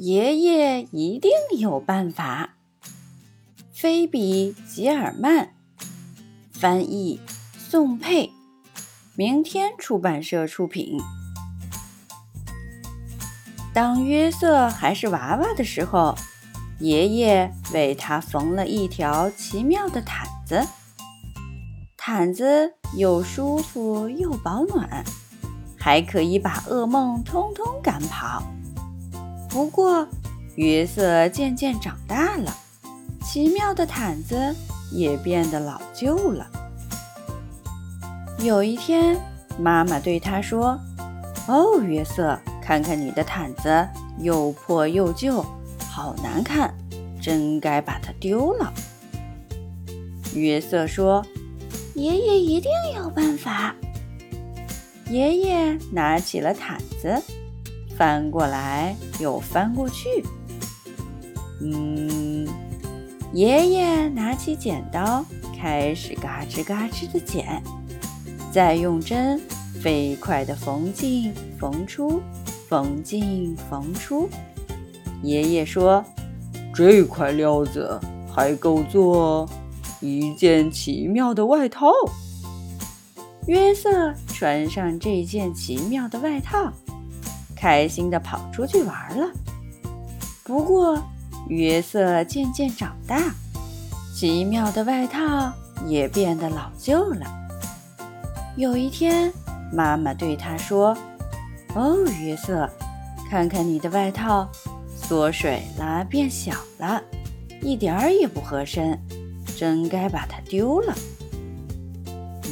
爷爷一定有办法。菲比·吉尔曼翻译，宋佩，明天出版社出品。当约瑟还是娃娃的时候，爷爷为他缝了一条奇妙的毯子。毯子又舒服又保暖，还可以把噩梦通通赶跑。不过，约瑟渐渐长大了，奇妙的毯子也变得老旧了。有一天，妈妈对他说：“哦，约瑟，看看你的毯子，又破又旧，好难看，真该把它丢了。”约瑟说：“爷爷一定有办法。”爷爷拿起了毯子。翻过来又翻过去，嗯，爷爷拿起剪刀，开始嘎吱嘎吱的剪，再用针飞快地缝进缝出，缝进缝出。爷爷说：“这块料子还够做一件奇妙的外套。”约瑟穿上这件奇妙的外套。开心地跑出去玩了。不过，约瑟渐渐长大，奇妙的外套也变得老旧了。有一天，妈妈对他说：“哦，约瑟，看看你的外套，缩水了，变小了，一点儿也不合身，真该把它丢了。”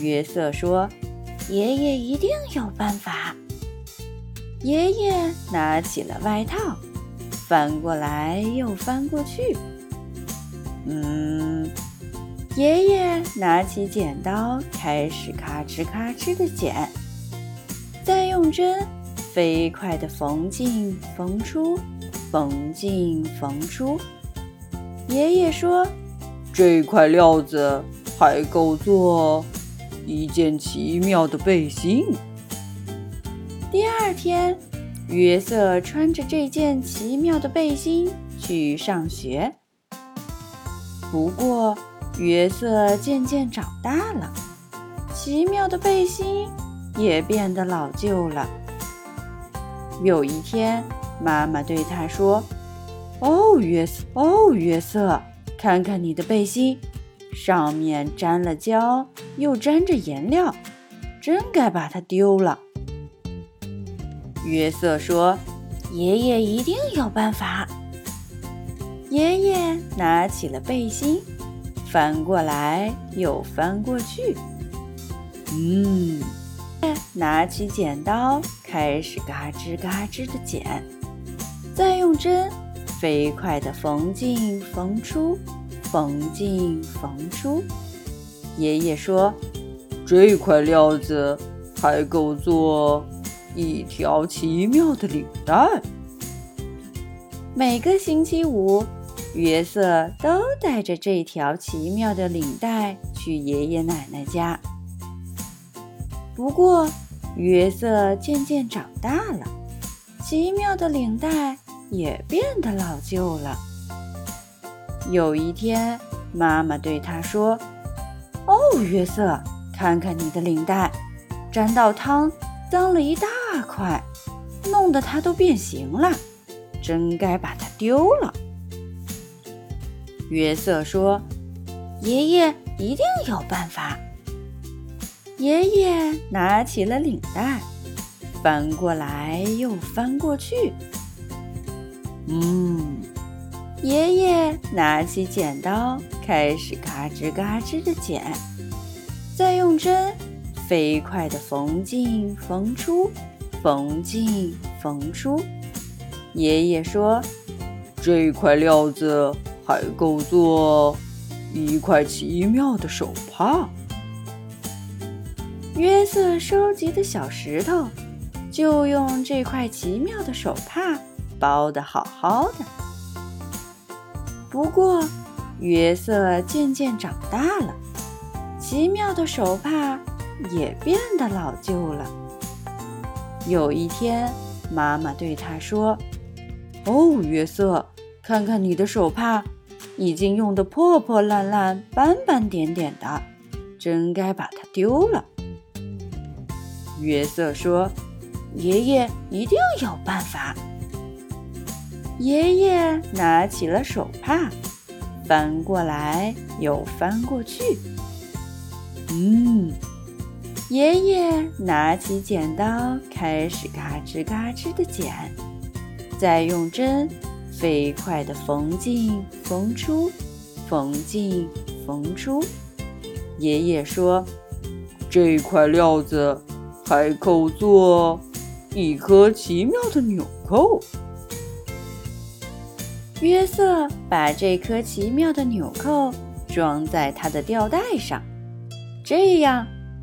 约瑟说：“爷爷一定有办法。”爷爷拿起了外套，翻过来又翻过去。嗯，爷爷拿起剪刀，开始咔哧咔哧的剪，再用针飞快地缝进缝出，缝进缝出。爷爷说：“这块料子还够做一件奇妙的背心。”第二天，约瑟穿着这件奇妙的背心去上学。不过，约瑟渐渐长大了，奇妙的背心也变得老旧了。有一天，妈妈对他说：“哦，约瑟，哦，约瑟，看看你的背心，上面沾了胶，又沾着颜料，真该把它丢了。”约瑟说：“爷爷一定有办法。”爷爷拿起了背心，翻过来又翻过去。嗯，拿起剪刀，开始嘎吱嘎吱的剪，再用针飞快地缝进缝出，缝进缝出。爷爷说：“这块料子还够做。”一条奇妙的领带。每个星期五，约瑟都带着这条奇妙的领带去爷爷奶奶家。不过，约瑟渐渐长大了，奇妙的领带也变得老旧了。有一天，妈妈对他说：“哦，约瑟，看看你的领带，沾到汤，脏了一大。”快，弄得它都变形了，真该把它丢了。约瑟说：“爷爷一定有办法。”爷爷拿起了领带，翻过来又翻过去。嗯，爷爷拿起剪刀，开始嘎吱嘎吱的剪，再用针飞快地缝进缝出。缝进缝出，爷爷说：“这块料子还够做一块奇妙的手帕。”约瑟收集的小石头就用这块奇妙的手帕包得好好的。不过，约瑟渐渐长大了，奇妙的手帕也变得老旧了。有一天，妈妈对他说：“哦，约瑟，看看你的手帕，已经用得破破烂烂、斑斑点点的，真该把它丢了。”约瑟说：“爷爷一定有办法。”爷爷拿起了手帕，翻过来又翻过去。嗯，爷爷拿起剪刀，开始嘎吱嘎吱的剪，再用针飞快地缝进缝出，缝进缝出。爷爷说：“这块料子还够做一颗奇妙的纽扣。”约瑟把这颗奇妙的纽扣装在他的吊带上，这样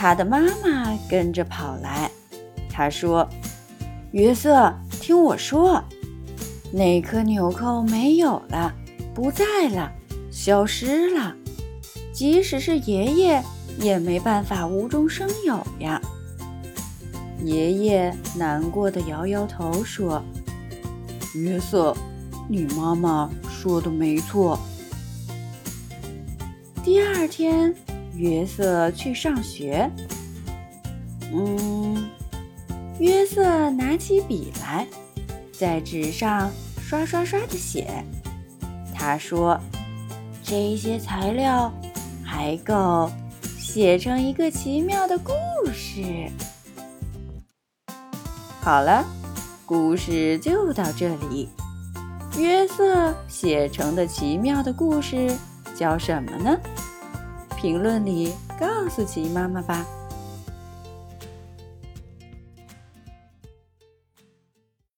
他的妈妈跟着跑来，他说：“约瑟，听我说，那颗纽扣没有了，不在了，消失了。即使是爷爷，也没办法无中生有呀。”爷爷难过的摇摇头说：“约瑟，你妈妈说的没错。”第二天，约瑟去上学。嗯，约瑟拿起笔来，在纸上刷刷刷的写。他说：“这些材料还够写成一个奇妙的故事。”好了，故事就到这里。约瑟写成的奇妙的故事叫什么呢？评论里告诉琪妈妈吧。